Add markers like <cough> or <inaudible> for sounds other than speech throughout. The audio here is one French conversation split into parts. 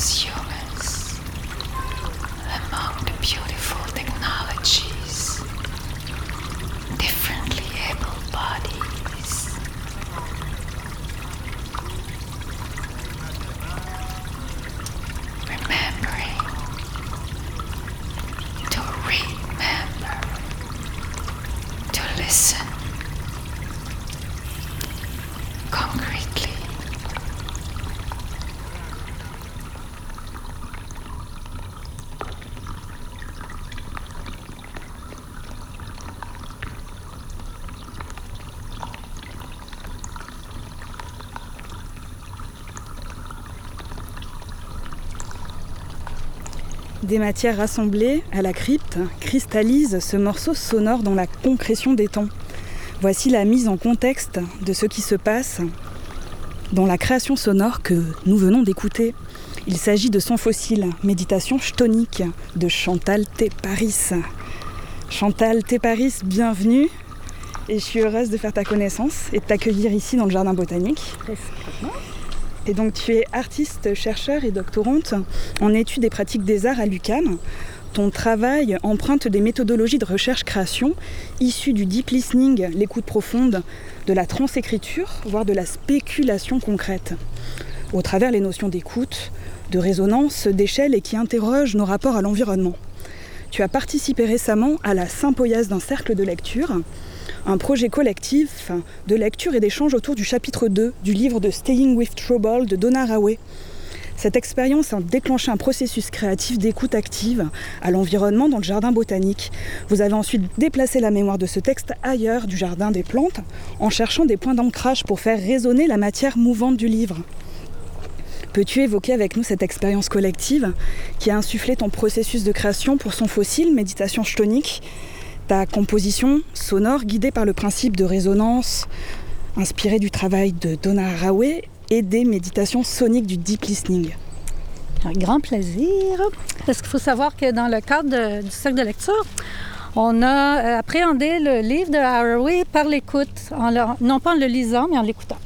as humans among the beautiful technologies, differently able bodies. To remember to listen Des matières rassemblées à la crypte cristallisent ce morceau sonore dans la concrétion des temps. Voici la mise en contexte de ce qui se passe dans la création sonore que nous venons d'écouter. Il s'agit de son fossile, Méditation chtonique de Chantal T. Paris. Chantal T. Paris, bienvenue. Et je suis heureuse de faire ta connaissance et de t'accueillir ici dans le jardin botanique. Et donc tu es artiste, chercheur et doctorante en études et pratiques des arts à l'UQAM. Ton travail emprunte des méthodologies de recherche-création issues du deep listening, l'écoute profonde, de la transécriture, voire de la spéculation concrète, au travers les notions d'écoute, de résonance, d'échelle et qui interrogent nos rapports à l'environnement. Tu as participé récemment à la sympoïase d'un cercle de lecture, un projet collectif de lecture et d'échange autour du chapitre 2 du livre de Staying with Trouble de Donna Haraway. Cette expérience a déclenché un processus créatif d'écoute active à l'environnement dans le jardin botanique. Vous avez ensuite déplacé la mémoire de ce texte ailleurs du jardin des plantes en cherchant des points d'ancrage pour faire résonner la matière mouvante du livre. Peux-tu évoquer avec nous cette expérience collective qui a insufflé ton processus de création pour son fossile, méditation chtonique, ta composition sonore guidée par le principe de résonance inspiré du travail de Donna Haraway et des méditations soniques du deep listening. Un grand plaisir. Parce qu'il faut savoir que dans le cadre du cercle de lecture, on a euh, appréhendé le livre de Haraway par l'écoute, non pas en le lisant, mais en l'écoutant,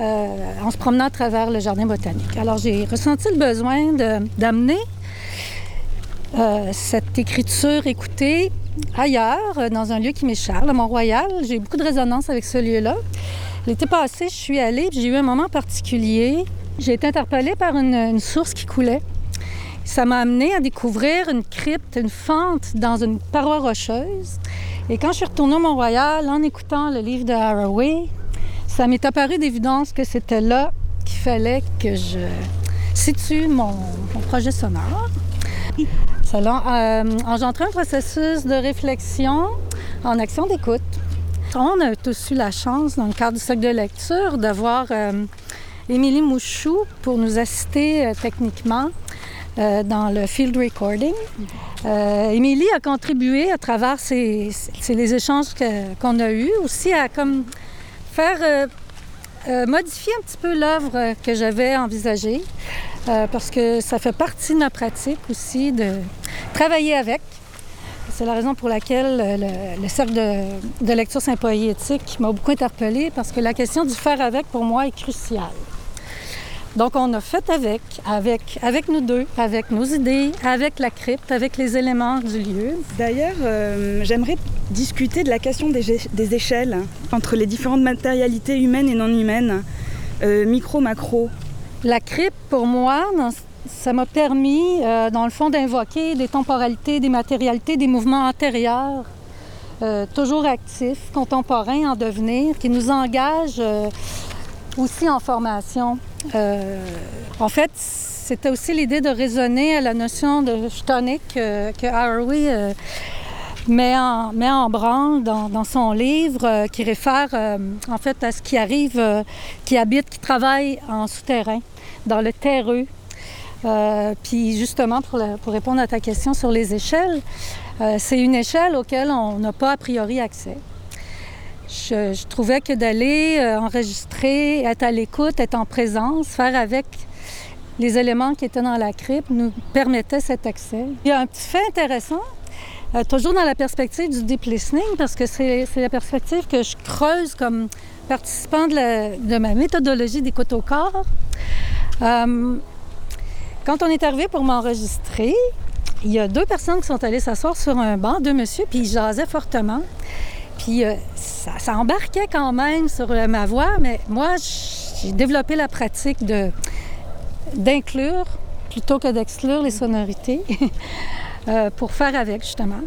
euh, en se promenant à travers le jardin botanique. Alors j'ai ressenti le besoin d'amener euh, cette écriture écoutée ailleurs, dans un lieu qui m'est cher, le Mont-Royal. J'ai beaucoup de résonance avec ce lieu-là. L'été passé, je suis allée, j'ai eu un moment particulier. J'ai été interpellée par une, source qui coulait. Ça m'a amené à découvrir une crypte, une fente dans une paroi rocheuse. Et quand je suis retournée au Mont-Royal, en écoutant le livre de Haraway, ça m'est apparu d'évidence que c'était là qu'il fallait que je situe mon projet sonore. A euh, engendré un processus de réflexion en action d'écoute. On a tous eu la chance, dans le cadre du cercle de lecture, d'avoir euh, Émilie Mouchou pour nous assister euh, techniquement euh, dans le field recording. Émilie a contribué à travers ces, les échanges qu'on a eus aussi à faire modifié un petit peu l'œuvre que j'avais envisagée, parce que ça fait partie de ma pratique aussi de travailler avec. C'est la raison pour laquelle le, le cercle de, de lecture sympoétique m'a beaucoup interpellée, parce que la question du faire avec, pour moi, est cruciale. Donc, on a fait avec, avec, avec nous deux, avec nos idées, avec la crypte, avec les éléments du lieu. D'ailleurs, euh, j'aimerais discuter de la question des, échelles entre les différentes matérialités humaines et non humaines, euh, micro, macro. La crypte, pour moi, dans- ça m'a permis, euh, dans le fond, d'invoquer des temporalités, des matérialités, des mouvements antérieurs, euh, toujours actifs, contemporains, en devenir, qui nous engagent euh, aussi en formation. En fait, c'était aussi l'idée de raisonner à la notion de chtonique que Haraway met, en, met en branle dans, dans son livre, qui réfère en fait à ce qui arrive, qui habite, qui travaille en souterrain, dans le terreux. Euh, puis justement, pour, pour répondre à ta question sur les échelles, euh, c'est une échelle auquel on n'a pas a priori accès. Je, trouvais que d'aller euh, enregistrer, être à l'écoute, être en présence, faire avec les éléments qui étaient dans la crypte nous permettait cet accès. Il y a un petit fait intéressant, toujours dans la perspective du deep listening, parce que c'est la perspective que je creuse comme participant de, de ma méthodologie d'écoute au corps. Quand on est arrivé pour m'enregistrer, il y a deux personnes qui sont allées s'asseoir sur un banc, deux messieurs, puis ils jasaient fortement. Puis euh, ça, embarquait quand même sur ma voix, mais moi, j'ai développé la pratique de d'inclure plutôt que d'exclure les sonorités <laughs> euh, pour faire avec, justement.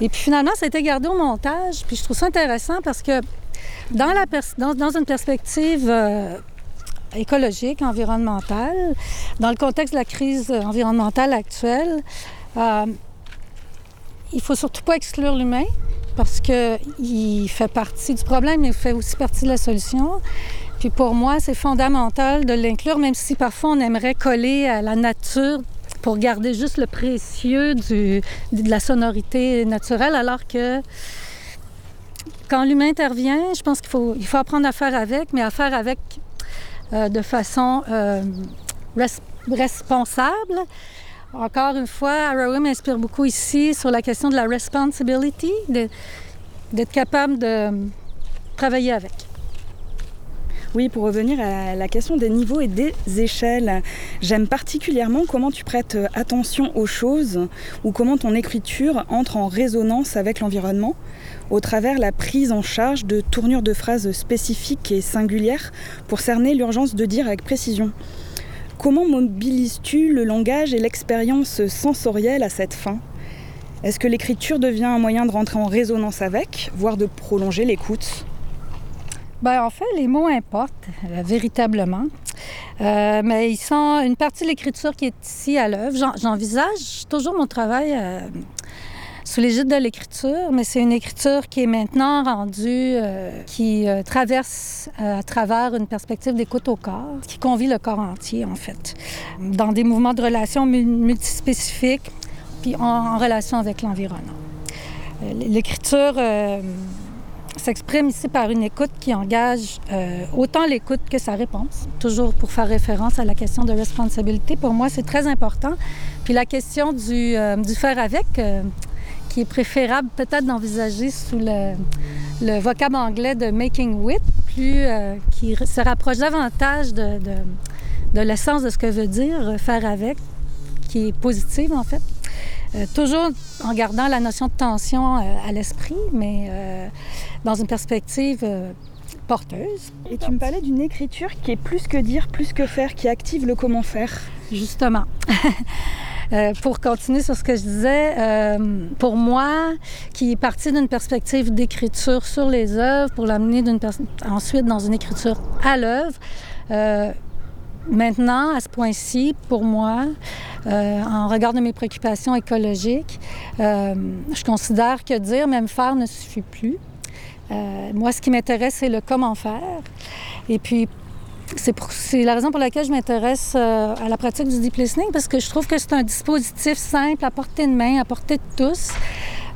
Et puis finalement, ça a été gardé au montage, puis je trouve ça intéressant parce que dans, la pers- dans une perspective euh, écologique, environnementale, dans le contexte de la crise environnementale actuelle, euh, il faut surtout pas exclure l'humain parce qu'il fait partie du problème, mais il fait aussi partie de la solution. Puis pour moi, c'est fondamental de l'inclure, même si parfois on aimerait coller à la nature pour garder juste le précieux de la sonorité naturelle, alors que quand l'humain intervient, je pense qu'il faut, il faut apprendre à faire avec, mais à faire avec de façon euh, res- responsable. Encore une fois, Haraway m'inspire beaucoup ici sur la question de la responsibility, d'être capable de travailler avec. Oui, pour revenir à la question des niveaux et des échelles, j'aime particulièrement comment tu prêtes attention aux choses ou comment ton écriture entre en résonance avec l'environnement au travers la prise en charge de tournures de phrases spécifiques et singulières pour cerner l'urgence de dire avec précision. Comment mobilises-tu le langage et l'expérience sensorielle à cette fin? Est-ce que l'écriture devient un moyen de rentrer en résonance avec, voire de prolonger l'écoute? Ben, en fait, les mots importent euh, véritablement. Euh, mais ils sont une partie de l'écriture qui est ici à l'œuvre. J'en- J'envisage toujours mon travail euh, sous l'égide de l'écriture, mais c'est une écriture qui est maintenant rendue, qui traverse à travers une perspective d'écoute au corps, qui convie le corps entier, en fait, dans des mouvements de relations mul- multispécifiques, puis en, en relation avec l'environnement. L'écriture s'exprime ici par une écoute qui engage euh, autant l'écoute que sa réponse, toujours pour faire référence à la question de responsabilité. Pour moi, c'est très important. Puis la question du, euh, du faire avec, euh, qui est préférable peut-être d'envisager sous le, le vocable anglais de making with, plus, euh, qui se rapproche davantage de, de, de l'essence de ce que veut dire faire avec, qui est positive en fait. Euh, toujours en gardant la notion de tension euh, à l'esprit, mais euh, dans une perspective euh, porteuse. Et tu me parlais d'une écriture qui est plus que dire, plus que faire, qui active le comment faire. Justement. <laughs> Euh, pour continuer sur ce que je disais, euh, pour moi, qui est parti d'une perspective d'écriture sur les œuvres, pour l'amener ensuite dans une écriture à l'œuvre, euh, maintenant, à ce point-ci, pour moi, en regard de mes préoccupations écologiques, je considère que dire, même faire, ne suffit plus. Euh, moi, ce qui m'intéresse, c'est le comment faire. Et puis, c'est la raison pour laquelle je m'intéresse euh, à la pratique du deep listening, parce que je trouve que c'est un dispositif simple, à portée de main, à portée de tous,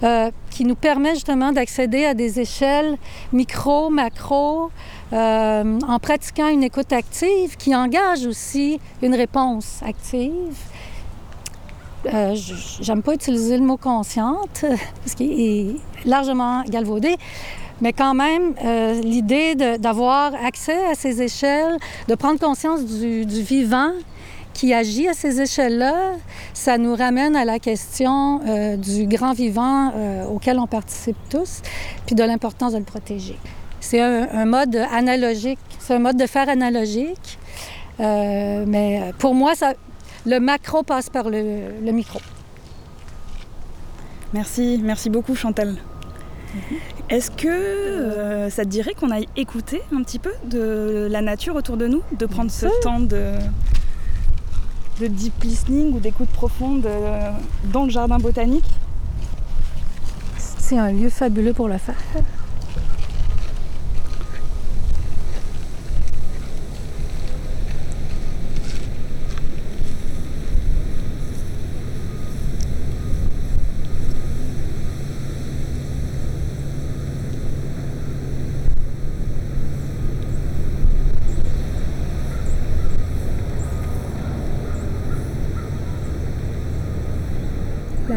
euh, qui nous permet justement d'accéder à des échelles micro, macro, en pratiquant une écoute active qui engage aussi une réponse active. J'aime pas utiliser le mot consciente <laughs> parce qu'il est largement galvaudé, mais quand même, euh, l'idée d'avoir accès à ces échelles, de prendre conscience du, du vivant qui agit à ces échelles-là, ça nous ramène à la question euh, du grand vivant euh, auquel on participe tous, puis de l'importance de le protéger. C'est un, un mode analogique, c'est un mode de faire analogique, mais pour moi, ça, le macro passe par le, le micro. Merci, merci beaucoup Chantal. Est-ce que euh, ça te dirait qu'on aille écouter un petit peu de la nature autour de nous, de prendre ce temps de, de deep listening ou d'écoute profonde euh, dans le jardin botanique? C'est un lieu fabuleux pour le faire.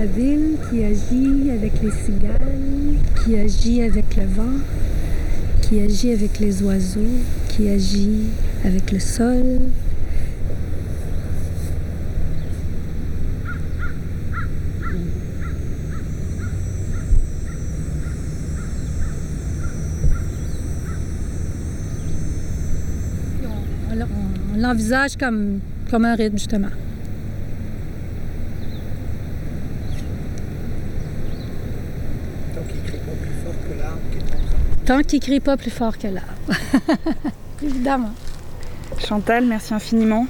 La ville qui agit avec les cigales, qui agit avec le vent, qui agit avec les oiseaux, qui agit avec le sol. On, l'envisage comme, comme un rythme, justement. Donc il crie pas plus fort que l'arbre qui est en train Tant qu'il crie pas plus fort que l'arbre. <laughs> Évidemment. Chantal, merci infiniment.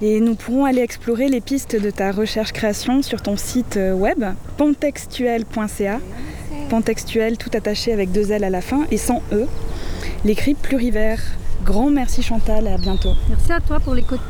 Et nous pourrons aller explorer les pistes de ta recherche-création sur ton site euh, web pantextuel.ca. Pantextuel tout attaché avec deux L à la fin et sans E. L'écrit plurivers. Grand merci Chantal et à bientôt. Merci à toi pour l'écoute.